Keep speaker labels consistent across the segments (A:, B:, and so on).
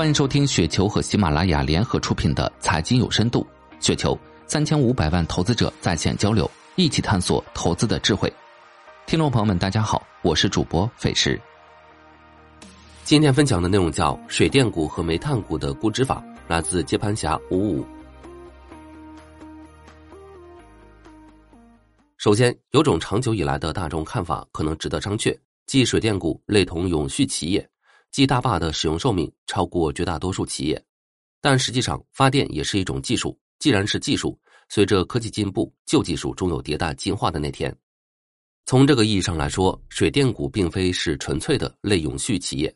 A: 欢迎收听雪球和喜马拉雅联合出品的《财经有深度》，雪球三千五百万投资者在线交流，一起探索投资的智慧。听众朋友们，大家好，我是主播斐石。
B: 今天分享的内容叫水电股和煤炭股的估值法，来自接盘侠五五。首先，有种长久以来的大众看法可能值得商榷，即水电股类同永续企业。即大坝的使用寿命超过绝大多数企业，但实际上发电也是一种技术。既然是技术，随着科技进步，旧技术终有迭代进化的那天。从这个意义上来说，水电股并非是纯粹的类永续企业。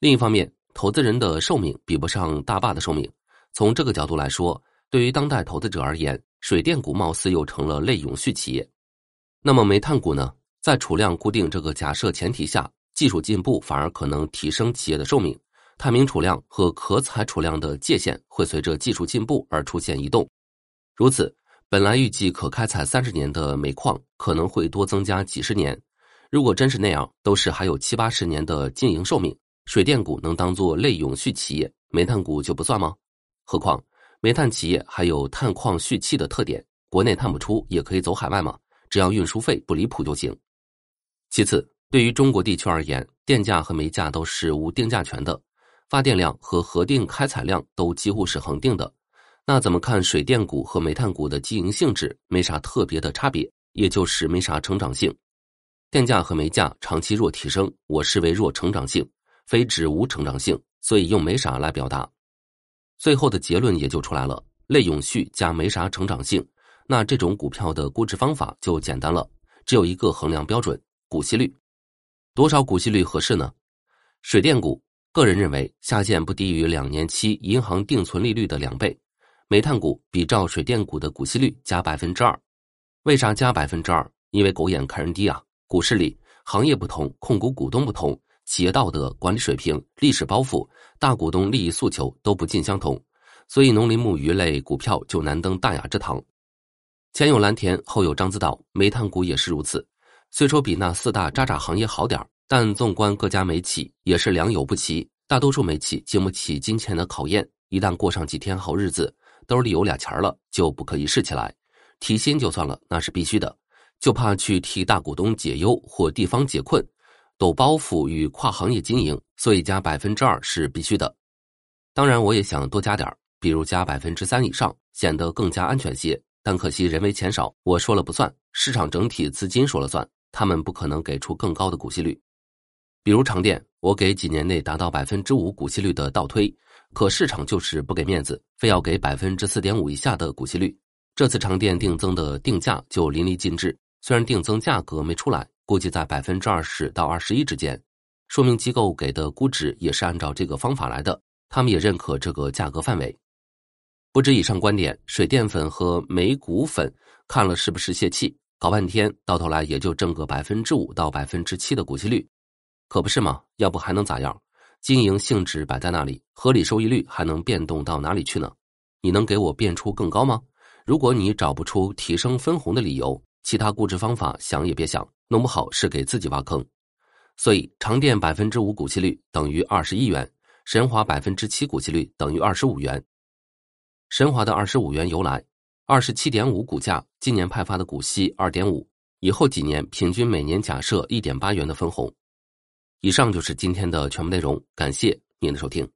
B: 另一方面，投资人的寿命比不上大坝的寿命。从这个角度来说，对于当代投资者而言，水电股貌似又成了类永续企业。那么煤炭股呢？在储量固定这个假设前提下。技术进步反而可能提升企业的寿命，探明储量和可采储量的界限会随着技术进步而出现移动。如此，本来预计可开采三十年的煤矿可能会多增加几十年。如果真是那样，都是还有七八十年的经营寿命。水电股能当做类永续企业，煤炭股就不算吗？何况煤炭企业还有探矿蓄气的特点，国内探不出也可以走海外嘛，只要运输费不离谱就行。其次。对于中国地区而言，电价和煤价都是无定价权的，发电量和核定开采量都几乎是恒定的。那怎么看水电股和煤炭股的经营性质没啥特别的差别，也就是没啥成长性。电价和煤价长期弱提升，我视为弱成长性，非指无成长性，所以用没啥来表达。最后的结论也就出来了：类永续加没啥成长性，那这种股票的估值方法就简单了，只有一个衡量标准——股息率。多少股息率合适呢？水电股，个人认为下限不低于两年期银行定存利率的两倍。煤炭股比照水电股的股息率加百分之二。为啥加百分之二？因为狗眼看人低啊！股市里行业不同，控股股东不同，企业道德、管理水平、历史包袱、大股东利益诉求都不尽相同，所以农林牧渔类股票就难登大雅之堂。前有蓝田，后有獐子岛，煤炭股也是如此。虽说比那四大渣渣行业好点但纵观各家煤企也是良莠不齐。大多数煤企经不起金钱的考验，一旦过上几天好日子，兜里有俩钱了，就不可一世起来。提薪就算了，那是必须的，就怕去替大股东解忧或地方解困，抖包袱与跨行业经营，所以加百分之二是必须的。当然，我也想多加点比如加百分之三以上，显得更加安全些。但可惜人为钱少，我说了不算，市场整体资金说了算。他们不可能给出更高的股息率，比如长电，我给几年内达到百分之五股息率的倒推，可市场就是不给面子，非要给百分之四点五以下的股息率。这次长电定增的定价就淋漓尽致，虽然定增价格没出来，估计在百分之二十到二十一之间，说明机构给的估值也是按照这个方法来的，他们也认可这个价格范围。不知以上观点，水淀粉和煤股粉看了是不是泄气？搞半天，到头来也就挣个百分之五到百分之七的股息率，可不是吗？要不还能咋样？经营性质摆在那里，合理收益率还能变动到哪里去呢？你能给我变出更高吗？如果你找不出提升分红的理由，其他估值方法想也别想，弄不好是给自己挖坑。所以，长电百分之五股息率等于二十一元，神华百分之七股息率等于二十五元。神华的二十五元由来。二十七点五股价，今年派发的股息二点五，以后几年平均每年假设一点八元的分红。以上就是今天的全部内容，感谢您的收听。